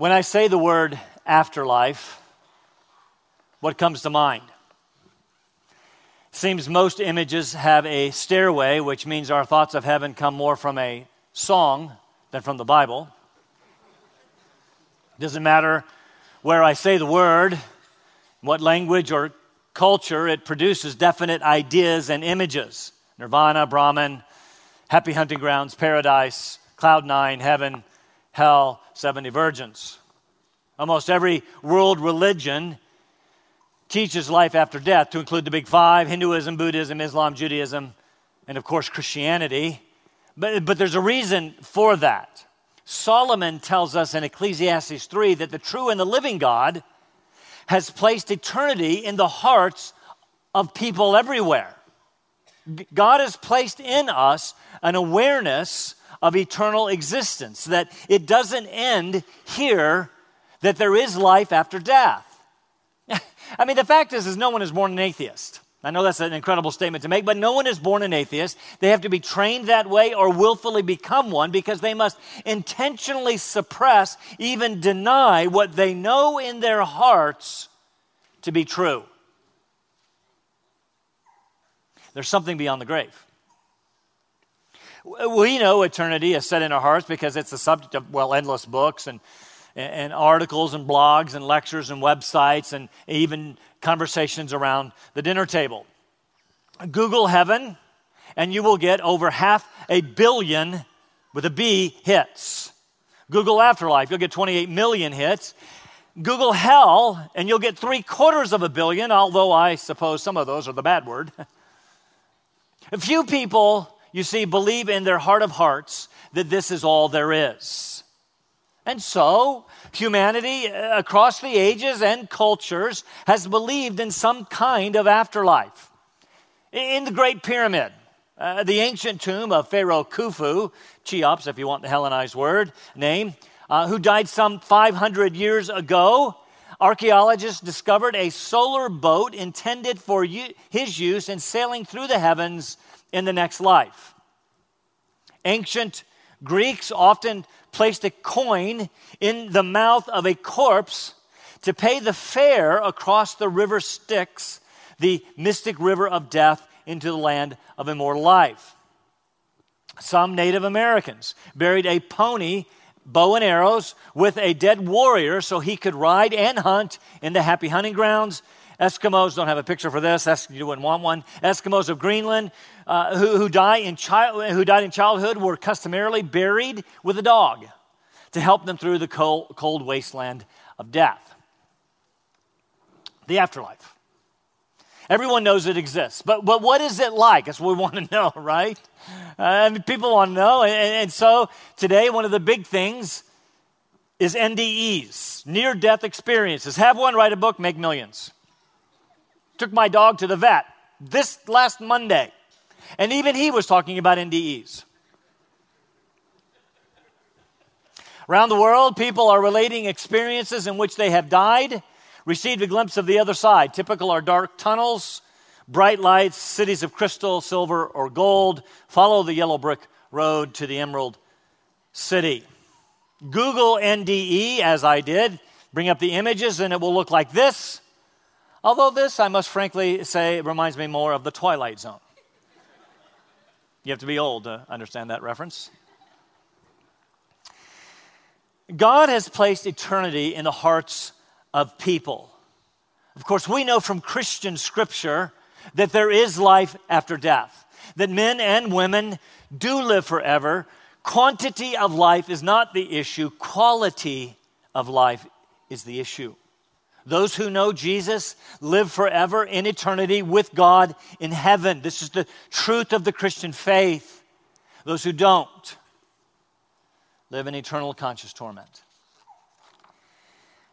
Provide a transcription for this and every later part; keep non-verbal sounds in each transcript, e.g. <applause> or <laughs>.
When I say the word afterlife, what comes to mind? Seems most images have a stairway, which means our thoughts of heaven come more from a song than from the Bible. Doesn't matter where I say the word, what language or culture, it produces definite ideas and images. Nirvana, Brahman, happy hunting grounds, paradise, cloud nine, heaven, hell, 70 virgins. Almost every world religion teaches life after death, to include the big five Hinduism, Buddhism, Islam, Judaism, and of course Christianity. But, but there's a reason for that. Solomon tells us in Ecclesiastes 3 that the true and the living God has placed eternity in the hearts of people everywhere. God has placed in us an awareness of eternal existence, that it doesn't end here, that there is life after death. <laughs> I mean, the fact is, is no one is born an atheist. I know that's an incredible statement to make, but no one is born an atheist. They have to be trained that way or willfully become one because they must intentionally suppress, even deny what they know in their hearts to be true. There's something beyond the grave. We know eternity is set in our hearts because it's the subject of, well, endless books and and articles and blogs and lectures and websites and even conversations around the dinner table. Google heaven, and you will get over half a billion with a B hits. Google afterlife, you'll get 28 million hits. Google hell, and you'll get three quarters of a billion, although I suppose some of those are the bad word. a <laughs> few people, you see, believe in their heart of hearts that this is all there is. And so, humanity uh, across the ages and cultures has believed in some kind of afterlife. In the Great Pyramid, uh, the ancient tomb of Pharaoh Khufu, Cheops, if you want the Hellenized word, name, uh, who died some 500 years ago, archaeologists discovered a solar boat intended for his use in sailing through the heavens in the next life. Ancient Greeks often placed a coin in the mouth of a corpse to pay the fare across the river Styx, the mystic river of death, into the land of immortal life. Some Native Americans buried a pony, bow and arrows, with a dead warrior so he could ride and hunt in the happy hunting grounds. Eskimos don't have a picture for this. You wouldn't want one. Eskimos of Greenland uh, who, who, die in child, who died in childhood were customarily buried with a dog to help them through the cold, cold wasteland of death. The afterlife. Everyone knows it exists, but, but what is it like? That's what we want to <laughs> know, right? Uh, people want to know. And, and so today, one of the big things is NDEs, near death experiences. Have one, write a book, make millions. Took my dog to the vet this last Monday. And even he was talking about NDEs. Around the world, people are relating experiences in which they have died, received a glimpse of the other side. Typical are dark tunnels, bright lights, cities of crystal, silver, or gold. Follow the yellow brick road to the Emerald City. Google NDE, as I did, bring up the images, and it will look like this. Although this, I must frankly say, reminds me more of the Twilight Zone. You have to be old to understand that reference. God has placed eternity in the hearts of people. Of course, we know from Christian scripture that there is life after death, that men and women do live forever. Quantity of life is not the issue, quality of life is the issue. Those who know Jesus live forever in eternity with God in heaven. This is the truth of the Christian faith. Those who don't live in eternal conscious torment.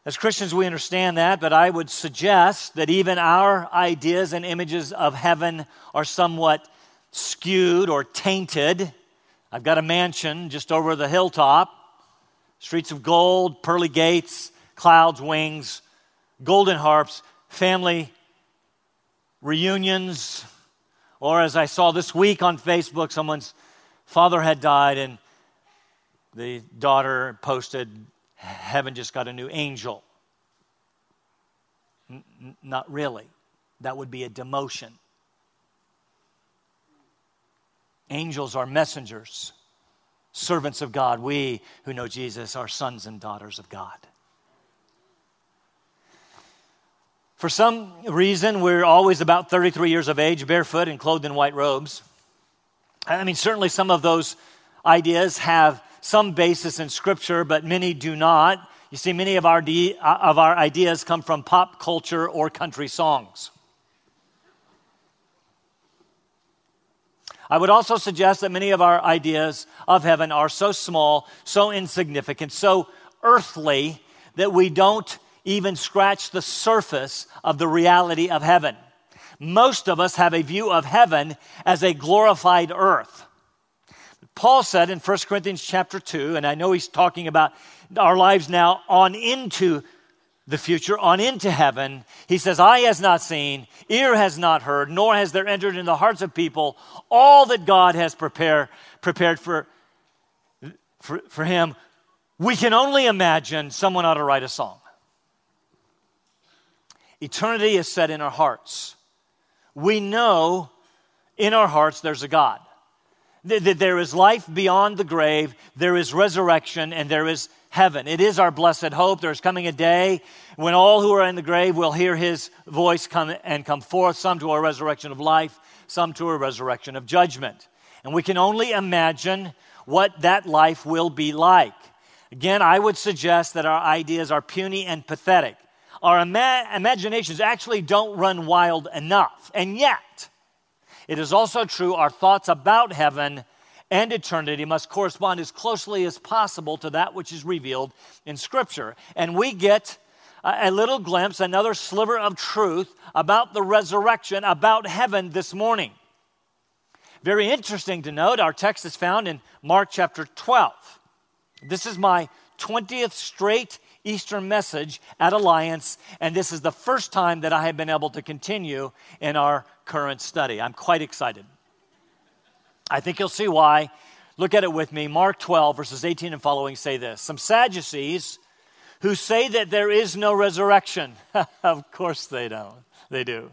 As Christians, we understand that, but I would suggest that even our ideas and images of heaven are somewhat skewed or tainted. I've got a mansion just over the hilltop, streets of gold, pearly gates, clouds, wings golden harps, family reunions, or as I saw this week on Facebook, someone's father had died and the daughter posted heaven just got a new angel. N- not really. That would be a demotion. Angels are messengers, servants of God. We who know Jesus are sons and daughters of God. For some reason, we're always about 33 years of age, barefoot and clothed in white robes. I mean, certainly some of those ideas have some basis in Scripture, but many do not. You see, many of our, de- uh, of our ideas come from pop culture or country songs. I would also suggest that many of our ideas of heaven are so small, so insignificant, so earthly that we don't even scratch the surface of the reality of heaven. Most of us have a view of heaven as a glorified earth. Paul said in 1 Corinthians chapter 2, and I know he's talking about our lives now on into the future, on into heaven. He says, Eye has not seen, ear has not heard, nor has there entered in the hearts of people all that God has prepare, prepared for, for, for him. We can only imagine someone ought to write a song. Eternity is set in our hearts. We know in our hearts there's a God. That there is life beyond the grave, there is resurrection, and there is heaven. It is our blessed hope. There's coming a day when all who are in the grave will hear his voice come and come forth, some to a resurrection of life, some to a resurrection of judgment. And we can only imagine what that life will be like. Again, I would suggest that our ideas are puny and pathetic our ima- imaginations actually don't run wild enough. And yet, it is also true our thoughts about heaven and eternity must correspond as closely as possible to that which is revealed in Scripture. And we get a little glimpse, another sliver of truth about the resurrection, about heaven this morning. Very interesting to note, our text is found in Mark chapter 12. This is my 20th straight Easter message at Alliance, and this is the first time that I have been able to continue in our current study. I'm quite excited. I think you'll see why. Look at it with me. Mark 12, verses 18 and following say this Some Sadducees who say that there is no resurrection. <laughs> of course they don't. They do.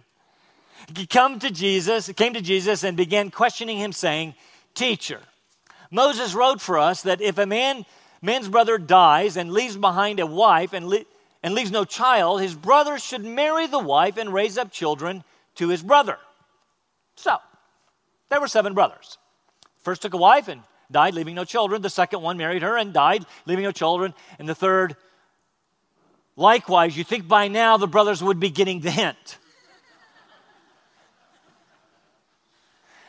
Come to Jesus, came to Jesus and began questioning him, saying, Teacher, Moses wrote for us that if a man man's brother dies and leaves behind a wife and, le- and leaves no child, his brother should marry the wife and raise up children to his brother. So, there were seven brothers. First took a wife and died, leaving no children. The second one married her and died, leaving no children. And the third, likewise, you think by now the brothers would be getting the hint.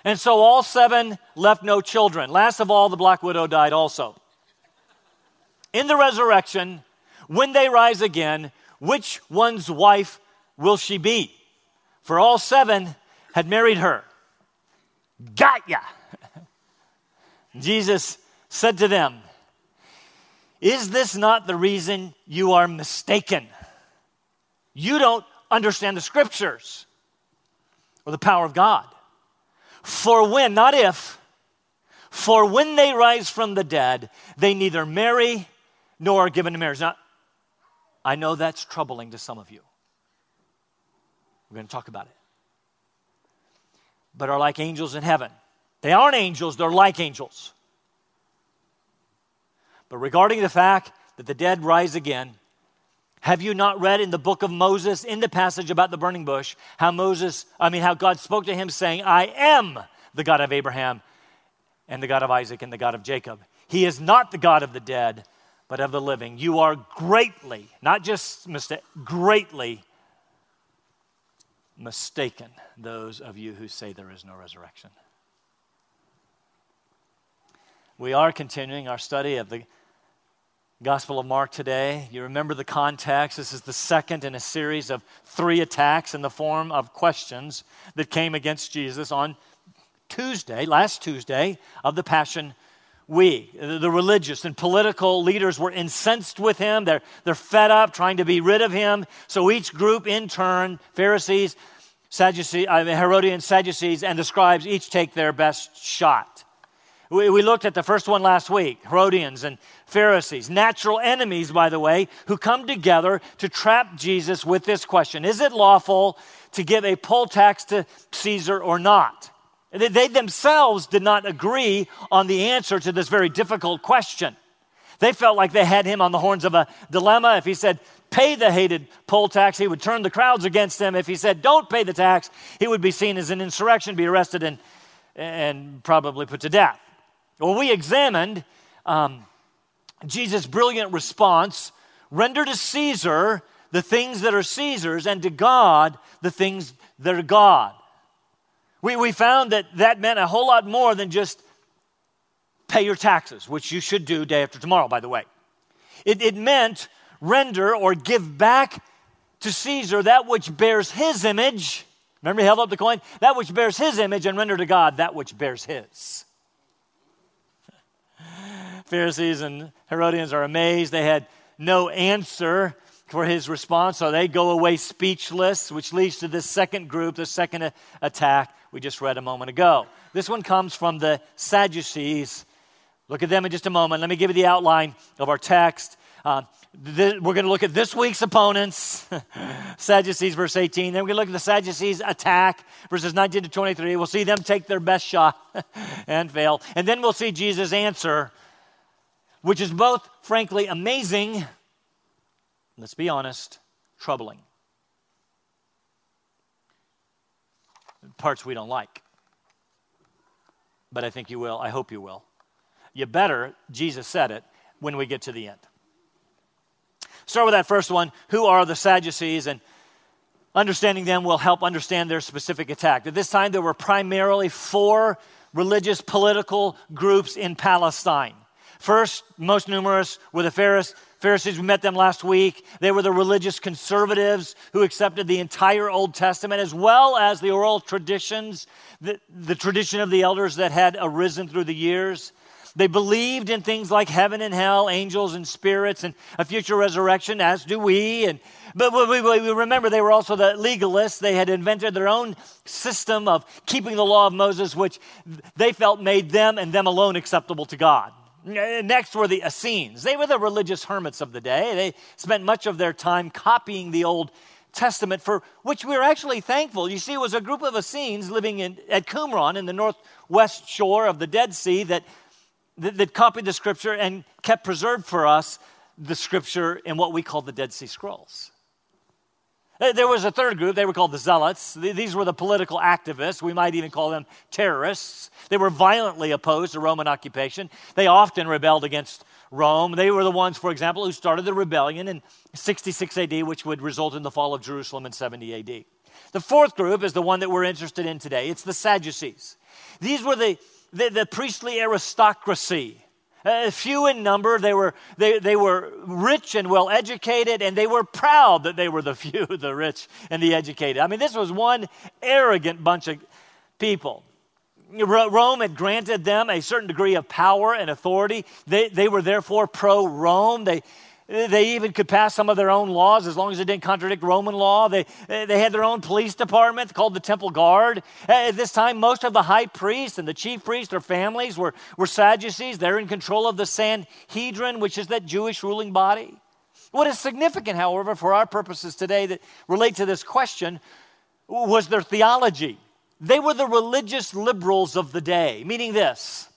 And so all seven left no children. Last of all, the black widow died also in the resurrection, when they rise again, which one's wife will she be? For all seven had married her. Got ya! <laughs> Jesus said to them, Is this not the reason you are mistaken? You don't understand the scriptures or the power of God. For when, not if, for when they rise from the dead, they neither marry nor are given to marriage. Now, I know that's troubling to some of you. We're going to talk about it. But are like angels in heaven. They aren't angels, they're like angels. But regarding the fact that the dead rise again, have you not read in the book of Moses, in the passage about the burning bush, how Moses, I mean, how God spoke to him saying, I am the God of Abraham and the God of Isaac and the God of Jacob. He is not the God of the dead, but of the living. You are greatly, not just greatly mistaken, those of you who say there is no resurrection. We are continuing our study of the Gospel of Mark today. You remember the context. This is the second in a series of three attacks in the form of questions that came against Jesus on Tuesday, last Tuesday, of the Passion we, the religious and political leaders, were incensed with him. They're, they're fed up, trying to be rid of him. So each group, in turn, Pharisees, Sadducees, uh, Herodians, Sadducees, and the scribes, each take their best shot. We, we looked at the first one last week Herodians and Pharisees, natural enemies, by the way, who come together to trap Jesus with this question Is it lawful to give a poll tax to Caesar or not? They themselves did not agree on the answer to this very difficult question. They felt like they had him on the horns of a dilemma. If he said, pay the hated poll tax, he would turn the crowds against him. If he said, don't pay the tax, he would be seen as an insurrection, be arrested, and, and probably put to death. Well, we examined um, Jesus' brilliant response render to Caesar the things that are Caesar's, and to God the things that are God. We, we found that that meant a whole lot more than just pay your taxes, which you should do day after tomorrow, by the way. It, it meant render or give back to Caesar that which bears his image. Remember, he held up the coin? That which bears his image, and render to God that which bears his. <laughs> Pharisees and Herodians are amazed. They had no answer for his response, so they go away speechless, which leads to this second group, the second attack we just read a moment ago. This one comes from the Sadducees. Look at them in just a moment. Let me give you the outline of our text. Uh, th- we're going to look at this week's opponents, <laughs> Sadducees, verse 18. Then we're going to look at the Sadducees' attack, verses 19 to 23. We'll see them take their best shot <laughs> and fail. And then we'll see Jesus' answer, which is both, frankly, amazing let's be honest, troubling. Parts we don't like. But I think you will. I hope you will. You better, Jesus said it, when we get to the end. Start with that first one. Who are the Sadducees? And understanding them will help understand their specific attack. At this time, there were primarily four religious political groups in Palestine. First, most numerous, were the Pharisees Pharisees, we met them last week. They were the religious conservatives who accepted the entire Old Testament as well as the oral traditions, the, the tradition of the elders that had arisen through the years. They believed in things like heaven and hell, angels and spirits, and a future resurrection, as do we. And, but we, we, we remember they were also the legalists. They had invented their own system of keeping the law of Moses, which they felt made them and them alone acceptable to God. Next were the Essenes. They were the religious hermits of the day. They spent much of their time copying the Old Testament, for which we are actually thankful. You see, it was a group of Essenes living in, at Qumran in the northwest shore of the Dead Sea that, that, that copied the scripture and kept preserved for us the scripture in what we call the Dead Sea Scrolls. There was a third group, they were called the Zealots. These were the political activists. We might even call them terrorists. They were violently opposed to Roman occupation. They often rebelled against Rome. They were the ones, for example, who started the rebellion in 66 AD, which would result in the fall of Jerusalem in 70 AD. The fourth group is the one that we're interested in today it's the Sadducees. These were the, the, the priestly aristocracy uh, few in number. They were, they, they were rich and well educated, and they were proud that they were the <laughs> few, the rich and the educated. I mean, this was one arrogant bunch of people. Rome had granted them a certain degree of power and authority. They, they were therefore pro Rome. They, they even could pass some of their own laws as long as it didn't contradict Roman law. They, eh, they had their own police department called the Temple Guard. Eh, at this time, most of the high priests and the chief priests, their families were, were Sadducees. They're in control of the Sanhedrin, which is that Jewish ruling body. What is significant, however, for our purposes today that relate to this question was their theology. They were the religious liberals of the day, meaning this.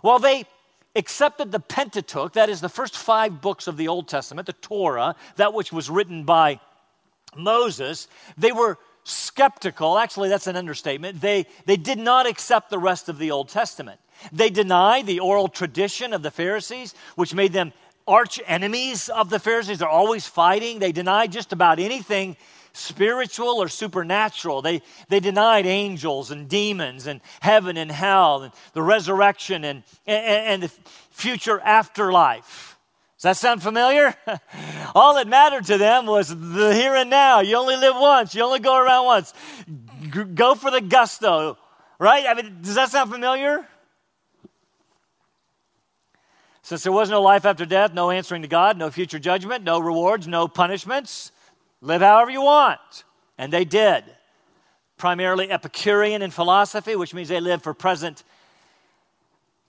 While they accepted the Pentateuch, that is the first five books of the Old Testament, the Torah, that which was written by Moses, they were skeptical. Actually, that's an understatement. They, they did not accept the rest of the Old Testament. They denied the oral tradition of the Pharisees, which made them arch enemies of the Pharisees. They're always fighting. They denied just about anything spiritual or supernatural. They, they denied angels and demons and heaven and hell and the resurrection and, and, and the future afterlife. Does that sound familiar? <laughs> All that mattered to them was the here and now. You only live once, you only go around once. G- go for the gusto, right? I mean, does that sound familiar? Since there was no life after death, no answering to God, no future judgment, no rewards, no punishments, Live however you want. And they did. Primarily Epicurean in philosophy, which means they lived for present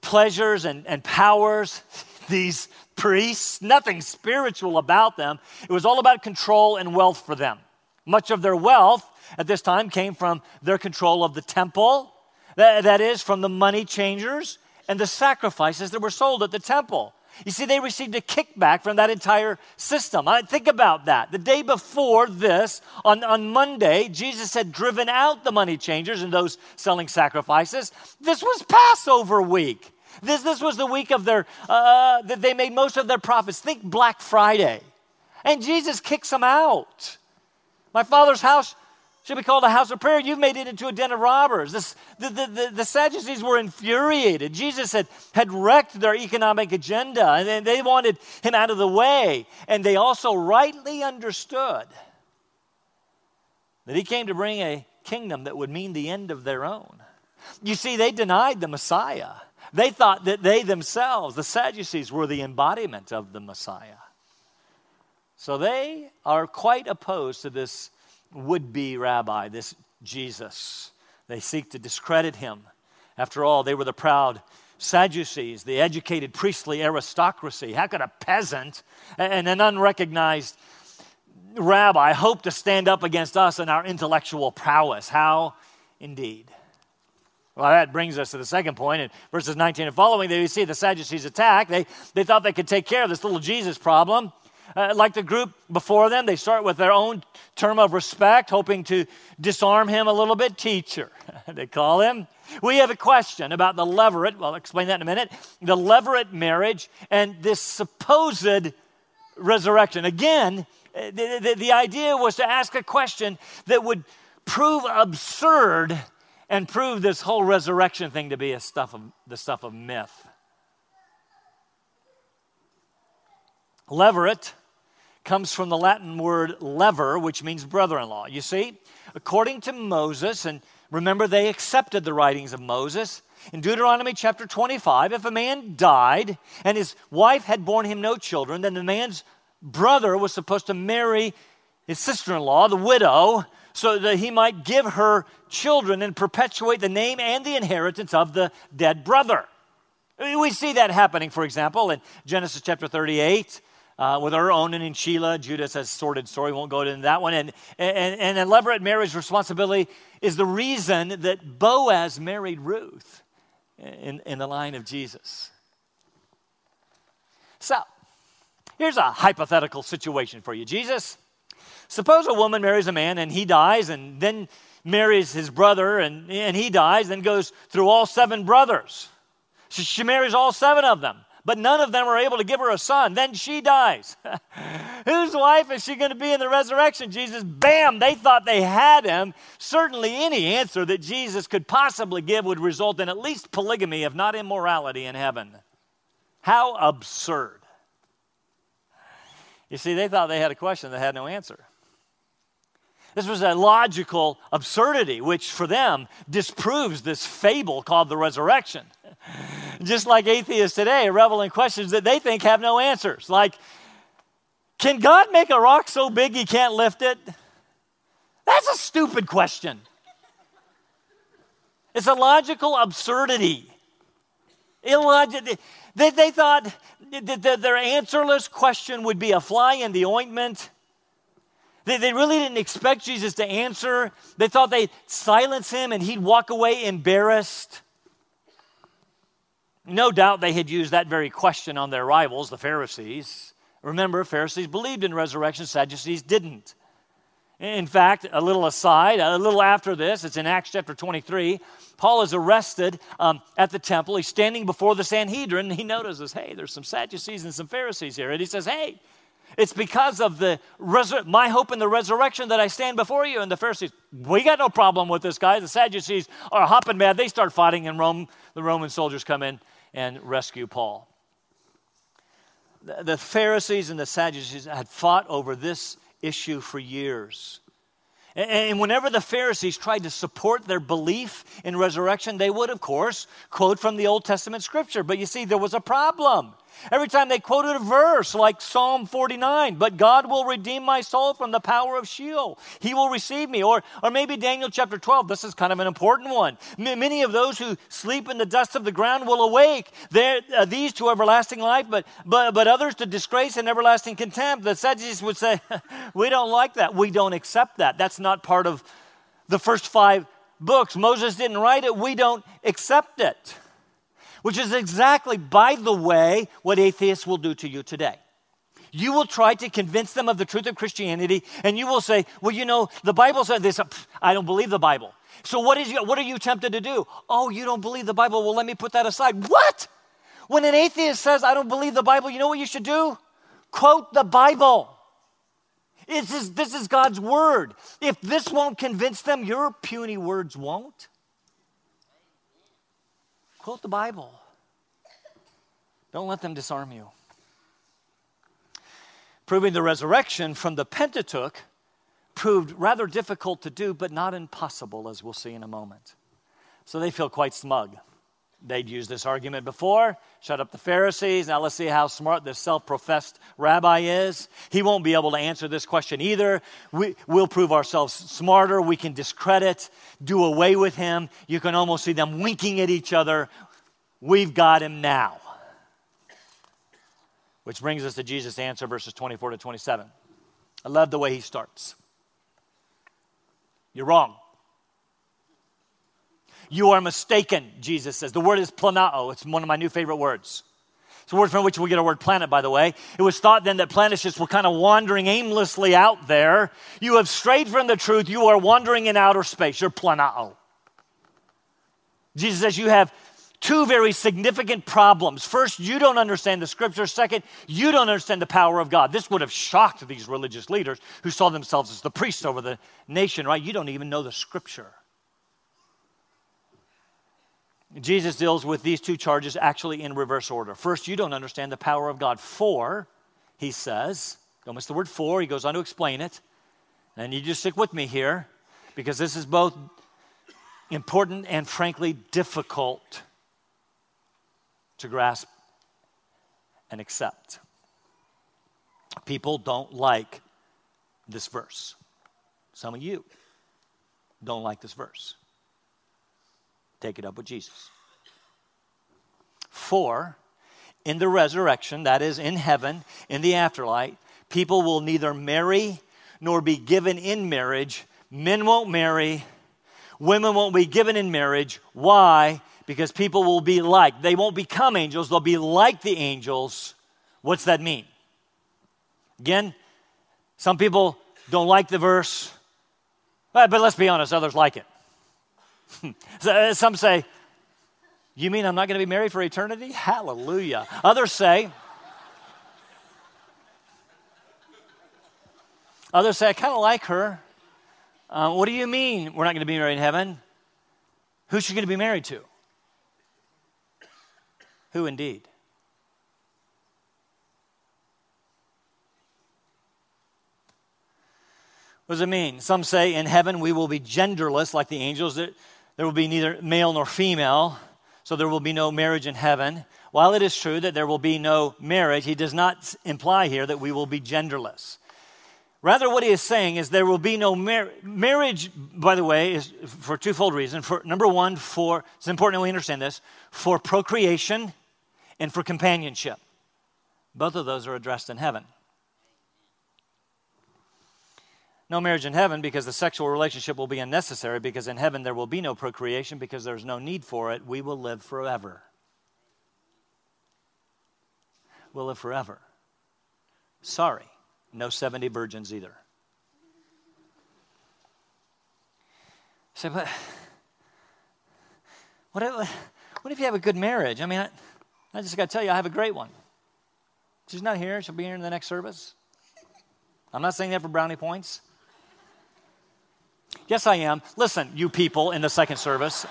pleasures and, and powers, <laughs> these priests, nothing spiritual about them. It was all about control and wealth for them. Much of their wealth at this time came from their control of the temple, that, that is, from the money changers and the sacrifices that were sold at the temple. You see, they received a kickback from that entire system. I think about that. The day before this, on, on Monday, Jesus had driven out the money changers and those selling sacrifices. This was Passover week. This, this was the week of their, uh, that they made most of their profits. Think Black Friday. And Jesus kicks them out. My father's house should be called a house of prayer. You've made it into a den of robbers. This, the, the, the, the, Sadducees were infuriated. Jesus had, had wrecked their economic agenda, and they wanted him out of the way. And they also rightly understood that he came to bring a kingdom that would mean the end of their own. You see, they denied the Messiah. They thought that they themselves, the Sadducees, were the embodiment of the Messiah. So they are quite opposed to this would be rabbi, this Jesus. They seek to discredit him. After all, they were the proud Sadducees, the educated priestly aristocracy. How could a peasant and an unrecognized rabbi hope to stand up against us and our intellectual prowess? How indeed? Well, that brings us to the second point. In verses 19 and following, they see the Sadducees attack. They, they thought they could take care of this little Jesus problem. Uh, like the group before them, they start with their own term of respect, hoping to disarm him a little bit. Teacher, <laughs> they call him. We have a question about the levirate, Well, I'll explain that in a minute. The levirate marriage and this supposed resurrection. Again, the, the, the idea was to ask a question that would prove absurd and prove this whole resurrection thing to be a stuff of, the stuff of myth. Levirate comes from the Latin word levir, which means brother in law. You see, according to Moses, and remember they accepted the writings of Moses. In Deuteronomy chapter 25, if a man died and his wife had borne him no children, then the man's brother was supposed to marry his sister in law, the widow, so that he might give her children and perpetuate the name and the inheritance of the dead brother. We see that happening, for example, in Genesis chapter 38 uh, with her own and in Shelah. Judas has sordid story, won't go into that one. And, and, and a levirate marriage responsibility is the reason that Boaz married Ruth in, in the line of Jesus. So, here's a hypothetical situation for you. Jesus, suppose a woman marries a man and he dies, and then marries his brother and, and he dies, then goes through all seven brothers. So she marries all seven of them but none of them are able to give her a son. Then she dies. <laughs> Whose wife is she going to be in the resurrection? Jesus, bam, they thought they had him. Certainly, any answer that Jesus could possibly give would result in at least polygamy, if not immorality, in heaven. How absurd. You see, they thought they had a question that had no answer. This was a logical absurdity, which for them disproves this fable called the resurrection. <laughs> Just like atheists today revel in questions that they think have no answers. Like, can God make a rock so big he can't lift it? That's a stupid question. It's a logical absurdity. Illogical. They, they thought that their answerless question would be a fly in the ointment. They, they really didn't expect Jesus to answer. They thought they'd silence him and he'd walk away embarrassed. No doubt they had used that very question on their rivals, the Pharisees. Remember, Pharisees believed in resurrection, Sadducees didn't. In fact, a little aside, a little after this, it's in Acts chapter 23. Paul is arrested um, at the temple. He's standing before the Sanhedrin, and he notices, hey, there's some Sadducees and some Pharisees here. And he says, hey, it's because of the resur- my hope in the resurrection that I stand before you. And the Pharisees, we got no problem with this guy. The Sadducees are hopping mad. They start fighting, and Rome, the Roman soldiers come in and rescue Paul. The Pharisees and the Sadducees had fought over this issue for years. And whenever the Pharisees tried to support their belief in resurrection, they would, of course, quote from the Old Testament scripture. But you see, there was a problem. Every time they quoted a verse like Psalm 49, but God will redeem my soul from the power of Sheol. He will receive me. Or, or maybe Daniel chapter 12. This is kind of an important one. M- many of those who sleep in the dust of the ground will awake. Uh, these to everlasting life, but, but, but others to disgrace and everlasting contempt. The Sadducees would say, <laughs> We don't like that. We don't accept that. That's not part of the first five books. Moses didn't write it. We don't accept it which is exactly, by the way, what atheists will do to you today. You will try to convince them of the truth of Christianity, and you will say, Well, you know, the Bible said this. I don't believe the Bible. So, what, is, what are you tempted to do? Oh, you don't believe the Bible? Well, let me put that aside. What? When an atheist says, I don't believe the Bible, you know what you should do? Quote the Bible. This is, this is God's word. If this won't convince them, your puny words won't. Quote the Bible. Don't let them disarm you. Proving the resurrection from the Pentateuch proved rather difficult to do, but not impossible, as we'll see in a moment. So they feel quite smug. They'd used this argument before. Shut up the Pharisees. Now let's see how smart this self professed rabbi is. He won't be able to answer this question either. We, will prove ourselves smarter. We can discredit, do away with him. You can almost see them winking at each other. We've got him now. Which brings us to Jesus' answer, verses 24 to 27. I love the way he starts. You're wrong. You are mistaken, Jesus says. The word is planao. It's one of my new favorite words. It's a word from which we get our word planet, by the way. It was thought then that planets just were kind of wandering aimlessly out there. You have strayed from the truth. You are wandering in outer space. You're planao. Jesus says you have two very significant problems. First, you don't understand the scripture. Second, you don't understand the power of God. This would have shocked these religious leaders who saw themselves as the priests over the nation, right? You don't even know the scripture. Jesus deals with these two charges actually in reverse order. First, you don't understand the power of God. For, he says, don't miss the word for, he goes on to explain it. And you just stick with me here because this is both important and frankly difficult to grasp and accept. People don't like this verse. Some of you don't like this verse. Take it up with Jesus. For in the resurrection, that is in heaven, in the afterlife, people will neither marry nor be given in marriage. Men won't marry, women won't be given in marriage. Why? Because people will be like, they won't become angels, they'll be like the angels. What's that mean? Again, some people don't like the verse, but let's be honest, others like it. <laughs> Uh, some say, You mean I'm not going to be married for eternity? Hallelujah. Others say, Others say, I kind of like her. Uh, what do you mean we're not going to be married in heaven? Who's she going to be married to? Who indeed? What does it mean? Some say in heaven we will be genderless like the angels. There, there will be neither male nor female, so there will be no marriage in heaven. While it is true that there will be no marriage, he does not imply here that we will be genderless. Rather, what he is saying is there will be no mar- marriage, by the way, is for twofold reason. For number one, for it's important that we understand this, for procreation and for companionship. Both of those are addressed in heaven. No marriage in heaven because the sexual relationship will be unnecessary, because in heaven there will be no procreation because there's no need for it. We will live forever. We'll live forever. Sorry, no 70 virgins either. Say, but what if, what if you have a good marriage? I mean, I, I just got to tell you, I have a great one. She's not here. She'll be here in the next service. I'm not saying that for brownie points. Yes, I am. Listen, you people in the second service.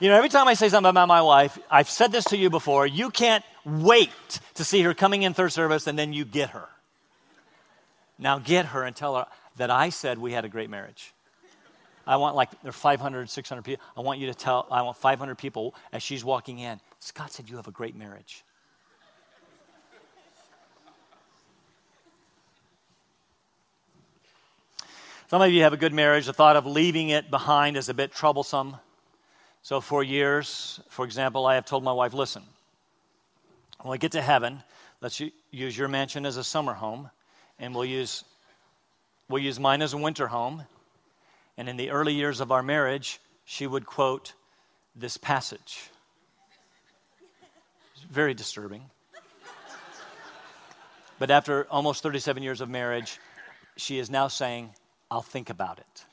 You know, every time I say something about my wife, I've said this to you before, you can't wait to see her coming in third service and then you get her. Now get her and tell her that I said we had a great marriage. I want like there are 500, 600 people. I want you to tell, I want 500 people as she's walking in. Scott said you have a great marriage. Some of you have a good marriage. The thought of leaving it behind is a bit troublesome. So, for years, for example, I have told my wife, listen, when we get to heaven, let's use your mansion as a summer home, and we'll use, we'll use mine as a winter home. And in the early years of our marriage, she would quote this passage. It's very disturbing. But after almost 37 years of marriage, she is now saying, I'll think about it.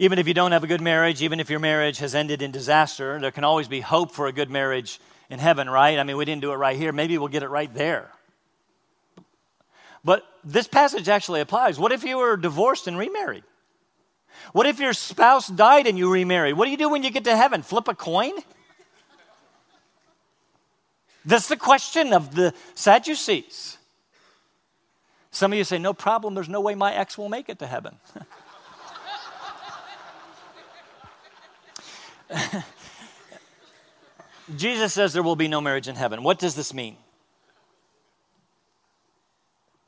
even if you don't have a good marriage, even if your marriage has ended in disaster, there can always be hope for a good marriage in heaven, right? I mean, we didn't do it right here. Maybe we'll get it right there. But this passage actually applies. What if you were divorced and remarried? What if your spouse died and you remarried? What do you do when you get to heaven? Flip a coin? That's the question of the Sadducees. Some of you say, No problem, there's no way my ex will make it to heaven. <laughs> Jesus says there will be no marriage in heaven. What does this mean?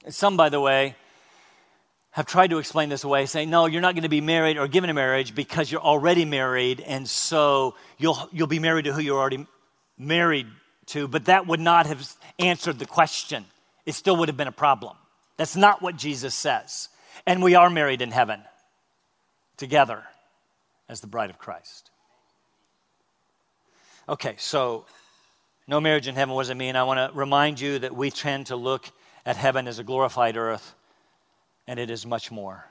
Some, by the way, have tried to explain this away, saying, no, you're not going to be married or given a marriage because you're already married, and so you'll, you'll be married to who you're already married to. But that would not have answered the question. It still would have been a problem. That's not what Jesus says. And we are married in heaven together as the bride of Christ. Okay, so no marriage in heaven, what does it mean? I want to remind you that we tend to look at heaven as a glorified earth, and it is much more.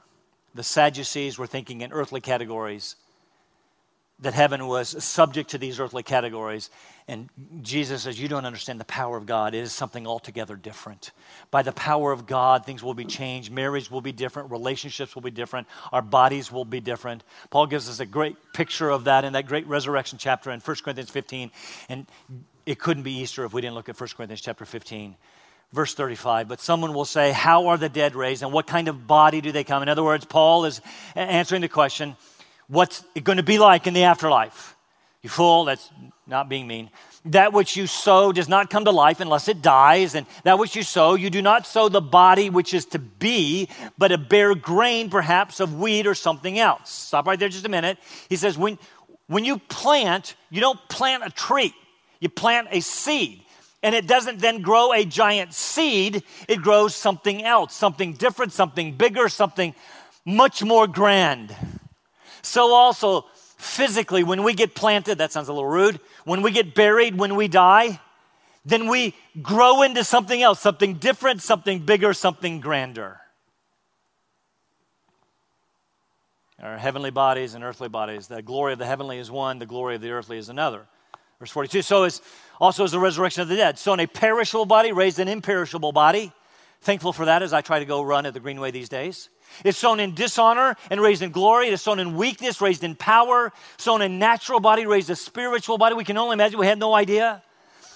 The Sadducees were thinking in earthly categories, that heaven was subject to these earthly categories. And Jesus says, You don't understand the power of God. It is something altogether different. By the power of God, things will be changed. Marriage will be different. Relationships will be different. Our bodies will be different. Paul gives us a great picture of that in that great resurrection chapter in 1 Corinthians 15. And it couldn't be Easter if we didn't look at 1 Corinthians chapter 15 verse 35 but someone will say how are the dead raised and what kind of body do they come in other words paul is answering the question what's it going to be like in the afterlife. You fool, that's not being mean. That which you sow does not come to life unless it dies, and that which you sow, you do not sow the body which is to be, but a bare grain perhaps of wheat or something else. Stop right there just a minute. He says, when, when you plant, you don't plant a tree, you plant a seed. And it doesn't then grow a giant seed, it grows something else, something different, something bigger, something much more grand. So also, physically, when we get planted, that sounds a little rude, when we get buried, when we die, then we grow into something else, something different, something bigger, something grander. Our heavenly bodies and earthly bodies. The glory of the heavenly is one, the glory of the earthly is another. Verse 42. So is also is the resurrection of the dead. So in a perishable body, raised an imperishable body. Thankful for that as I try to go run at the Greenway these days. It's sown in dishonor and raised in glory. It is sown in weakness, raised in power. Sown in natural body, raised a spiritual body. We can only imagine. We had no idea.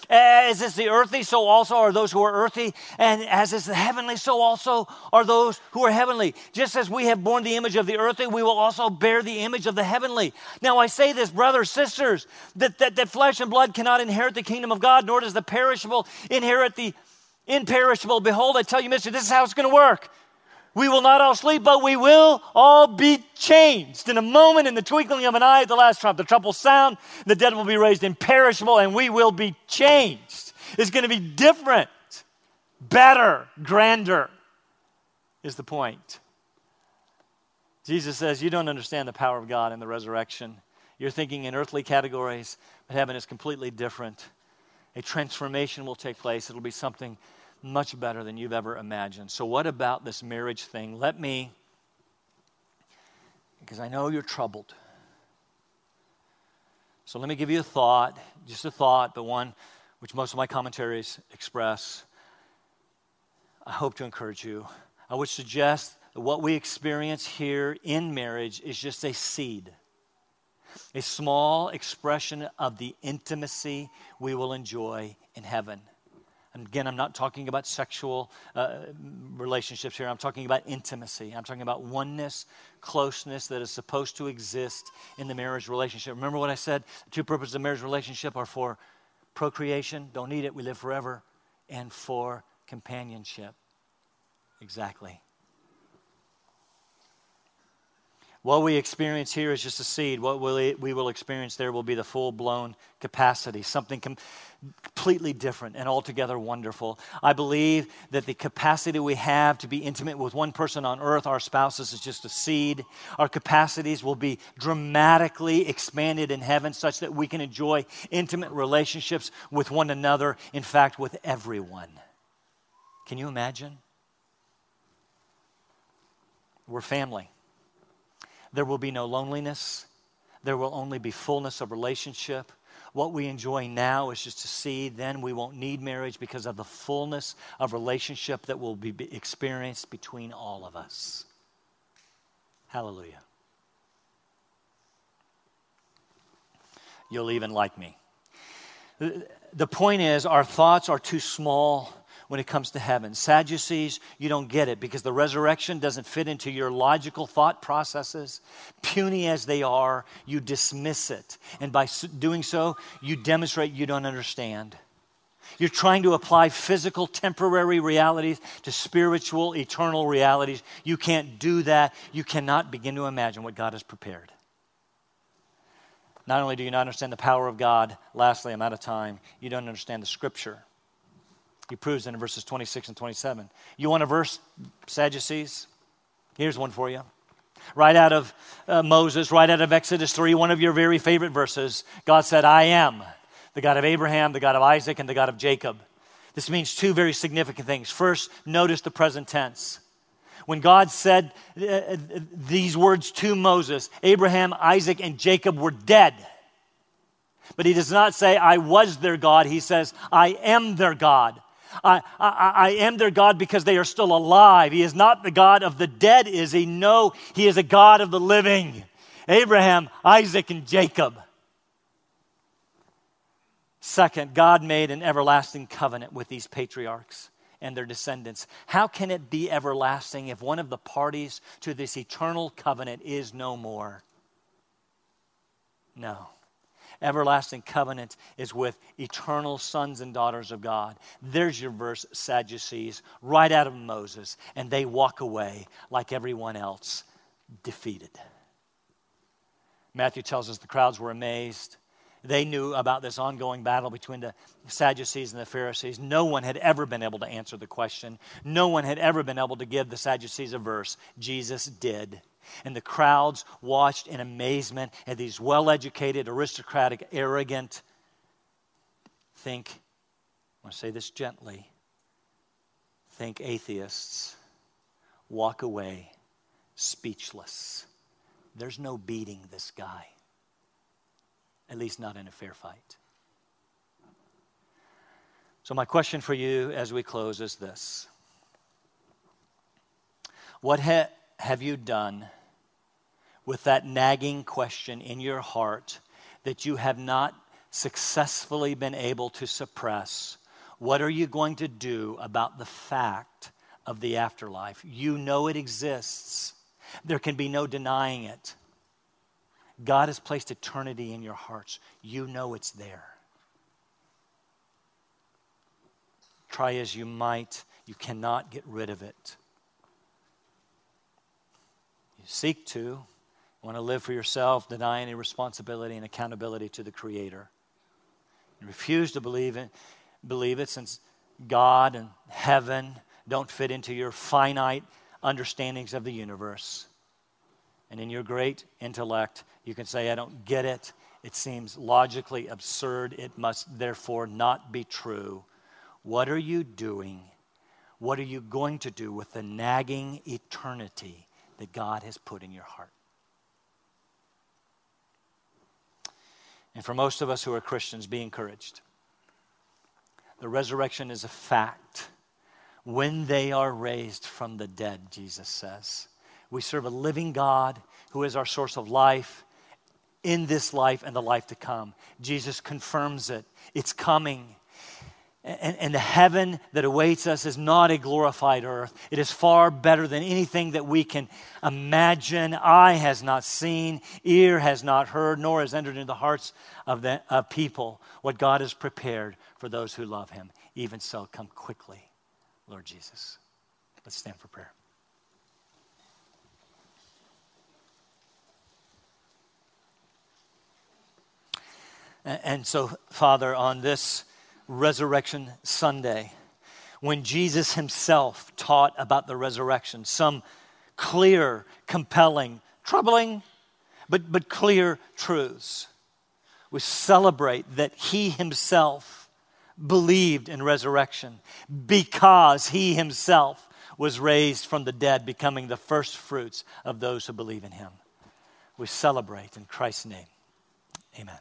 As is the earthly, so also are those who are earthly. And as is the heavenly, so also are those who are heavenly. Just as we have borne the image of the earthly, we will also bear the image of the heavenly. Now, I say this, brothers, sisters, that, that, that flesh and blood cannot inherit the kingdom of God, nor does the perishable inherit the imperishable. Behold, I tell you, mister, this is how it's going to work. We will not all sleep, but we will all be changed. In a moment, in the twinkling of an eye, at the last trump, the trump will sound, the dead will be raised imperishable, and we will be changed. It's going to be different, better, grander, is the point. Jesus says, You don't understand the power of God in the resurrection. You're thinking in earthly categories, but heaven is completely different. A transformation will take place. It'll be something much better than you've ever imagined. So, what about this marriage thing? Let me, because I know you're troubled. So, let me give you a thought, just a thought, but one which most of my commentaries express. I hope to encourage you. I would suggest that what we experience here in marriage is just a seed, a small expression of the intimacy we will enjoy in heaven. And again, I'm not talking about sexual uh, relationships here. I'm talking about intimacy. I'm talking about oneness, closeness that is supposed to exist in the marriage relationship. Remember what I said? The two purposes of marriage relationship are for procreation. Don't need it. We live forever. and for companionship. Exactly. What we experience here is just a seed. What we will experience there will be the full blown capacity, something completely different and altogether wonderful. I believe that the capacity we have to be intimate with one person on earth, our spouses, is just a seed. Our capacities will be dramatically expanded in heaven such that we can enjoy intimate relationships with one another, in fact, with everyone. Can you imagine? We're family. There will be no loneliness. There will only be fullness of relationship. What we enjoy now is just a seed. Then we won't need marriage because of the fullness of relationship that will be experienced between all of us. Hallelujah. You'll even like me. The point is, our thoughts are too small when it comes to heaven. Sadducees, you don't get it because the resurrection doesn't fit into your logical thought processes. Puny as they are, you dismiss it. And by doing so, you demonstrate you don't understand. You're trying to apply physical, temporary realities to spiritual, eternal realities. You can't do that. You cannot begin to imagine what God has prepared. Not only do you not understand the power of God, lastly, I'm out of time, you don't understand the scripture. He proves it in verses 26 and 27. You want a verse, Sadducees? Here's one for you. Right out of uh, Moses, right out of Exodus 3, one of your very favorite verses. God said, I am the God of Abraham, the God of Isaac, and the God of Jacob. This means two very significant things. First, notice the present tense. When God said uh, uh these words to Moses, Abraham, Isaac, and Jacob were dead. But he does not say, I was their God. He says, I am their God. I, I, I, am their God because they are still alive. He is not the God of the dead, is he? No, he is a God of the living. Abraham, Isaac, and Jacob. Second, God made an everlasting covenant with these patriarchs and their descendants. How can it be everlasting if one of the parties to this eternal covenant is no more? No everlasting covenant is with eternal sons and daughters of God. There's your verse, Sadducees, right out of Moses. And they walk away like everyone else, defeated. Matthew tells us the crowds were amazed. They knew about this ongoing battle between the Sadducees and the Pharisees. No one had ever been able to answer the question. No one had ever been able to give the Sadducees a verse. Jesus did. And the crowds watched in amazement at these well educated, aristocratic, arrogant, think, I want to say this gently, think atheists walk away speechless. There's no beating this guy, at least not in a fair fight. So, my question for you as we close is this What ha- have you done with that nagging question in your heart that you have not successfully been able to suppress, what are you going to do about the fact of the afterlife? You know it exists, there can be no denying it. God has placed eternity in your hearts. You know it's there. Try as you might, you cannot get rid of it. You seek to, want to live for yourself, deny any responsibility and accountability to the Creator. You refuse to believe it, believe it since God and heaven don't fit into your finite understandings of the universe. And in your great intellect, you can say, I don't get it. It seems logically absurd. It must therefore not be true. What are you doing? What are you going to do with the nagging eternity that God has put in your heart? And for most of us who are Christians, be encouraged. The resurrection is a fact. When they are raised from the dead, Jesus says. We serve a living God who is our source of life in this life and the life to come. Jesus confirms it. It's coming. And, and, the heaven that awaits us is not a glorified earth. It is far better than anything that we can imagine. Eye has not seen, ear has not heard, nor has entered into the hearts of, the, of people what God has prepared for those who love him. Even so, come quickly, Lord Jesus. Let's stand for prayer. And so, Father, on this Resurrection Sunday, when Jesus himself taught about the resurrection, some clear, compelling, troubling, but, but clear truths. We celebrate that he himself believed in resurrection because he himself was raised from the dead, becoming the first fruits of those who believe in him. We celebrate in Christ's name. Amen.